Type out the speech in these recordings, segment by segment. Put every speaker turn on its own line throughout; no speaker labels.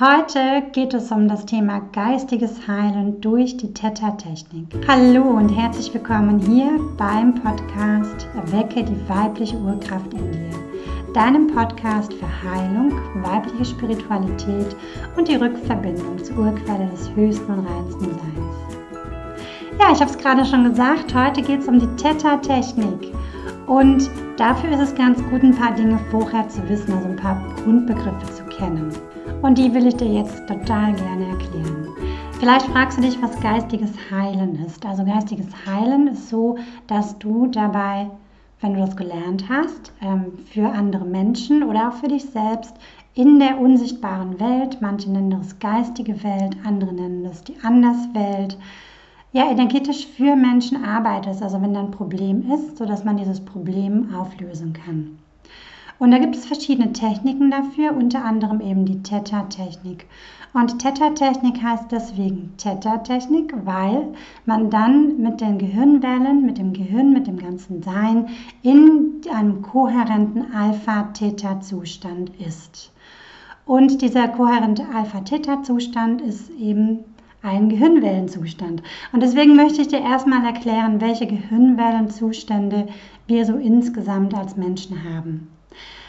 Heute geht es um das Thema geistiges Heilen durch die Theta-Technik. Hallo und herzlich willkommen hier beim Podcast Erwecke die weibliche Urkraft in dir. Deinem Podcast für Heilung, weibliche Spiritualität und die Rückverbindung zur Urquelle des höchsten und reinsten Seins. Ja, ich habe es gerade schon gesagt, heute geht es um die Theta-Technik. Und dafür ist es ganz gut, ein paar Dinge vorher zu wissen, also ein paar Grundbegriffe zu kennen. Und die will ich dir jetzt total gerne erklären. Vielleicht fragst du dich, was geistiges Heilen ist. Also geistiges Heilen ist so, dass du dabei, wenn du das gelernt hast, ähm, für andere Menschen oder auch für dich selbst in der unsichtbaren Welt, manche nennen das geistige Welt, andere nennen das die Anderswelt, ja, energetisch für Menschen arbeitest, also wenn da ein Problem ist, sodass man dieses Problem auflösen kann. Und da gibt es verschiedene Techniken dafür, unter anderem eben die Theta-Technik. Und Theta-Technik heißt deswegen Theta-Technik, weil man dann mit den Gehirnwellen, mit dem Gehirn, mit dem ganzen Sein in einem kohärenten Alpha-Theta-Zustand ist. Und dieser kohärente Alpha-Theta-Zustand ist eben ein Gehirnwellenzustand. Und deswegen möchte ich dir erstmal erklären, welche Gehirnwellenzustände wir so insgesamt als Menschen haben.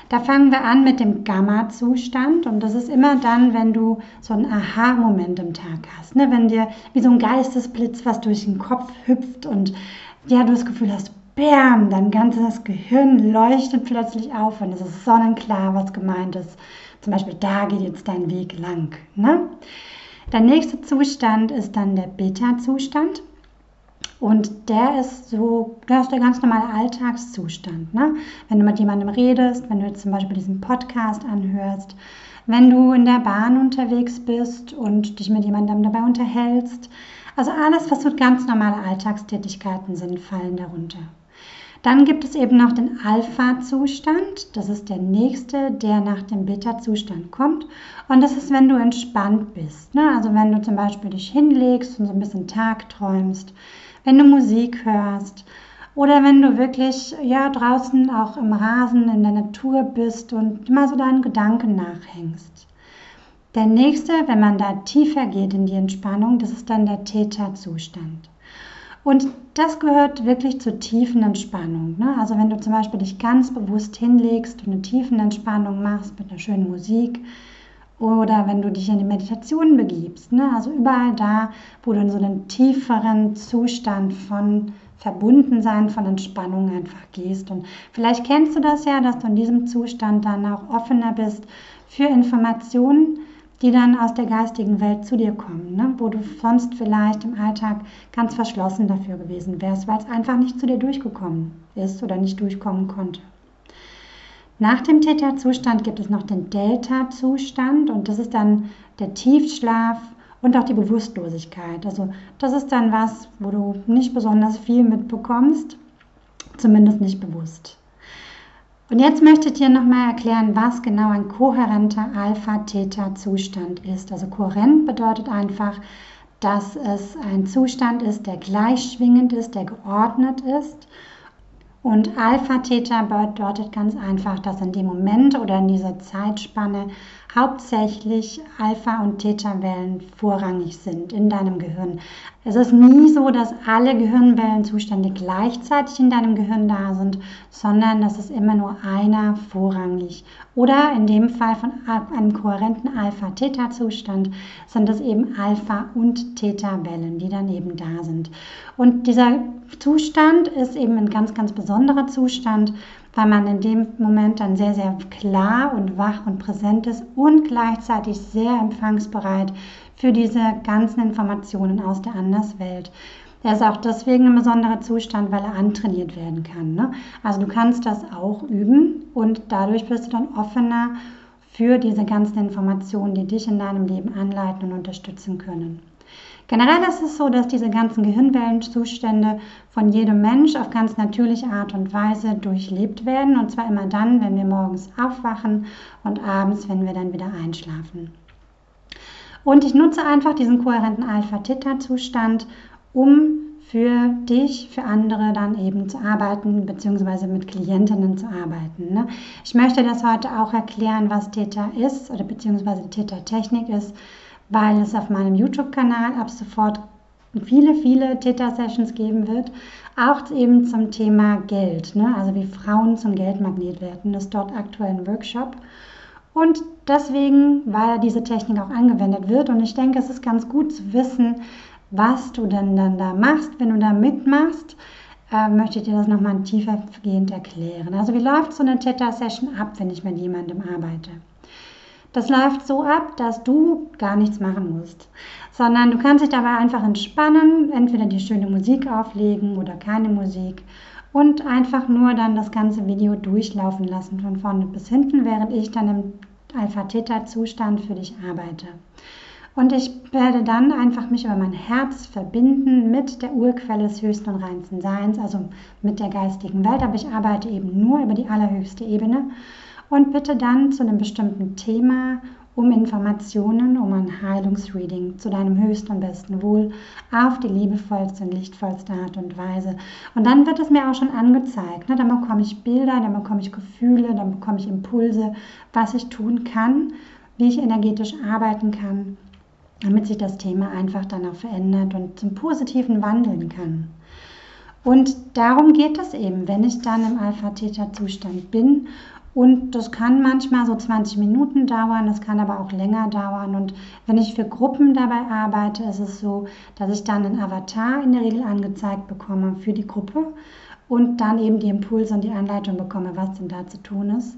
Da fangen wir an mit dem Gamma-Zustand und das ist immer dann, wenn du so einen Aha-Moment im Tag hast, ne? wenn dir wie so ein Geistesblitz was durch den Kopf hüpft und ja, du das Gefühl hast, bam, dein ganzes Gehirn leuchtet plötzlich auf und es ist sonnenklar, was gemeint ist. Zum Beispiel, da geht jetzt dein Weg lang. Ne? Der nächste Zustand ist dann der Beta-Zustand. Und der ist so, das ist der ganz normale Alltagszustand. Ne? Wenn du mit jemandem redest, wenn du zum Beispiel diesen Podcast anhörst, wenn du in der Bahn unterwegs bist und dich mit jemandem dabei unterhältst. Also alles, was so ganz normale Alltagstätigkeiten sind, fallen darunter. Dann gibt es eben noch den Alpha-Zustand. Das ist der nächste, der nach dem Beta-Zustand kommt. Und das ist, wenn du entspannt bist. Ne? Also wenn du zum Beispiel dich hinlegst und so ein bisschen Tag träumst wenn du Musik hörst oder wenn du wirklich ja draußen auch im Rasen in der Natur bist und mal so deinen Gedanken nachhängst. Der nächste, wenn man da tiefer geht in die Entspannung, das ist dann der Theta-Zustand. Und das gehört wirklich zur tiefen Entspannung. Ne? Also wenn du zum Beispiel dich ganz bewusst hinlegst und eine tiefen Entspannung machst mit einer schönen Musik, oder wenn du dich in die Meditation begibst. Ne? Also überall da, wo du in so einen tieferen Zustand von Verbundensein, von Entspannung einfach gehst. Und vielleicht kennst du das ja, dass du in diesem Zustand dann auch offener bist für Informationen, die dann aus der geistigen Welt zu dir kommen, ne? wo du sonst vielleicht im Alltag ganz verschlossen dafür gewesen wärst, weil es einfach nicht zu dir durchgekommen ist oder nicht durchkommen konnte. Nach dem Theta-Zustand gibt es noch den Delta-Zustand und das ist dann der Tiefschlaf und auch die Bewusstlosigkeit. Also das ist dann was, wo du nicht besonders viel mitbekommst, zumindest nicht bewusst. Und jetzt möchte ich dir nochmal erklären, was genau ein kohärenter Alpha-Theta-Zustand ist. Also kohärent bedeutet einfach, dass es ein Zustand ist, der gleichschwingend ist, der geordnet ist und Alpha-Theta bedeutet ganz einfach, dass in dem Moment oder in dieser Zeitspanne hauptsächlich Alpha- und Theta-Wellen vorrangig sind in deinem Gehirn. Es ist nie so, dass alle Gehirnwellenzustände gleichzeitig in deinem Gehirn da sind, sondern das ist immer nur einer vorrangig. Oder in dem Fall von einem kohärenten Alpha-Theta-Zustand sind es eben Alpha- und Theta-Wellen, die dann eben da sind. Und dieser Zustand ist eben ein ganz, ganz besonderer Zustand, weil man in dem Moment dann sehr, sehr klar und wach und präsent ist und gleichzeitig sehr empfangsbereit für diese ganzen Informationen aus der Anderswelt. Er ist auch deswegen ein besonderer Zustand, weil er antrainiert werden kann. Ne? Also du kannst das auch üben und dadurch wirst du dann offener für diese ganzen Informationen, die dich in deinem Leben anleiten und unterstützen können. Generell ist es so, dass diese ganzen Gehirnwellenzustände von jedem Mensch auf ganz natürliche Art und Weise durchlebt werden. Und zwar immer dann, wenn wir morgens aufwachen und abends, wenn wir dann wieder einschlafen. Und ich nutze einfach diesen kohärenten Alpha-Theta-Zustand, um für dich, für andere dann eben zu arbeiten, beziehungsweise mit Klientinnen zu arbeiten. Ne? Ich möchte das heute auch erklären, was Theta ist oder beziehungsweise Theta-Technik ist, weil es auf meinem YouTube-Kanal ab sofort viele, viele Theta-Sessions geben wird, auch eben zum Thema Geld, ne? also wie Frauen zum Geldmagnet werden, das ist dort aktuell ein Workshop. Und deswegen, weil diese Technik auch angewendet wird, und ich denke, es ist ganz gut zu wissen, was du denn dann da machst, wenn du da mitmachst, äh, möchte ich dir das nochmal tiefergehend erklären. Also wie läuft so eine Theta-Session ab, wenn ich mit jemandem arbeite? Das läuft so ab, dass du gar nichts machen musst, sondern du kannst dich dabei einfach entspannen, entweder die schöne Musik auflegen oder keine Musik und einfach nur dann das ganze Video durchlaufen lassen von vorne bis hinten, während ich dann im Alpha-Theta-Zustand für dich arbeite. Und ich werde dann einfach mich über mein Herz verbinden mit der Urquelle des höchsten und reinsten Seins, also mit der geistigen Welt. Aber ich arbeite eben nur über die allerhöchste Ebene und bitte dann zu einem bestimmten Thema um Informationen, um ein Heilungsreading zu deinem höchsten und besten Wohl auf die liebevollste und lichtvollste Art und Weise. Und dann wird es mir auch schon angezeigt. Ne? Dann bekomme ich Bilder, dann bekomme ich Gefühle, dann bekomme ich Impulse, was ich tun kann, wie ich energetisch arbeiten kann damit sich das Thema einfach dann auch verändert und zum Positiven wandeln kann. Und darum geht es eben, wenn ich dann im Alpha-Theta-Zustand bin. Und das kann manchmal so 20 Minuten dauern, das kann aber auch länger dauern. Und wenn ich für Gruppen dabei arbeite, ist es so, dass ich dann einen Avatar in der Regel angezeigt bekomme für die Gruppe und dann eben die Impulse und die Anleitung bekomme, was denn da zu tun ist.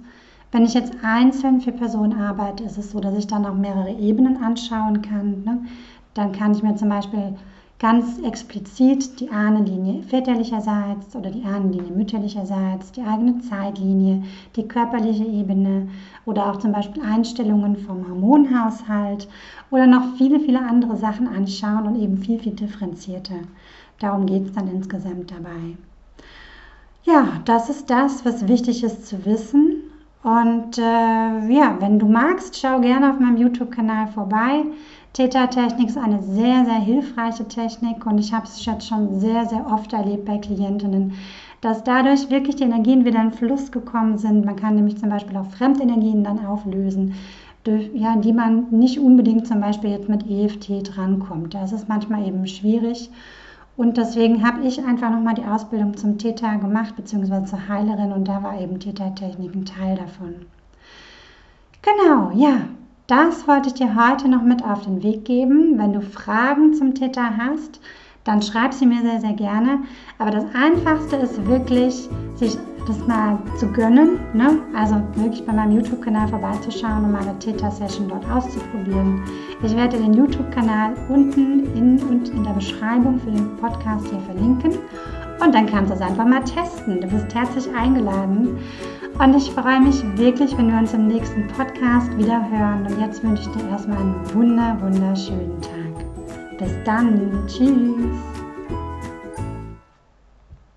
Wenn ich jetzt einzeln für Personen arbeite, ist es so, dass ich dann auch mehrere Ebenen anschauen kann. Ne? Dann kann ich mir zum Beispiel ganz explizit die Ahnenlinie väterlicherseits oder die Ahnenlinie mütterlicherseits, die eigene Zeitlinie, die körperliche Ebene oder auch zum Beispiel Einstellungen vom Hormonhaushalt oder noch viele, viele andere Sachen anschauen und eben viel, viel differenzierter. Darum geht es dann insgesamt dabei. Ja, das ist das, was wichtig ist zu wissen. Und äh, ja, wenn du magst, schau gerne auf meinem YouTube-Kanal vorbei. Theta-Technik ist eine sehr, sehr hilfreiche Technik und ich habe es jetzt schon sehr, sehr oft erlebt bei Klientinnen, dass dadurch wirklich die Energien wieder in Fluss gekommen sind. Man kann nämlich zum Beispiel auch Fremdenergien dann auflösen, durch, ja, die man nicht unbedingt zum Beispiel jetzt mit EFT drankommt. Das ist manchmal eben schwierig. Und deswegen habe ich einfach nochmal die Ausbildung zum Theta gemacht, beziehungsweise zur Heilerin und da war eben Theta-Technik ein Teil davon. Genau, ja, das wollte ich dir heute noch mit auf den Weg geben. Wenn du Fragen zum Theta hast, dann schreib sie mir sehr, sehr gerne. Aber das Einfachste ist wirklich, sich das mal zu gönnen. Ne? Also wirklich bei meinem YouTube-Kanal vorbeizuschauen und meine Theta-Session dort auszuprobieren. Ich werde den YouTube-Kanal unten in und in der Beschreibung für den Podcast hier verlinken. Und dann kannst du es einfach mal testen. Du bist herzlich eingeladen. Und ich freue mich wirklich, wenn wir uns im nächsten Podcast wieder hören. Und jetzt wünsche ich dir erstmal einen wunder, wunderschönen Tag. Bis dann. Tschüss.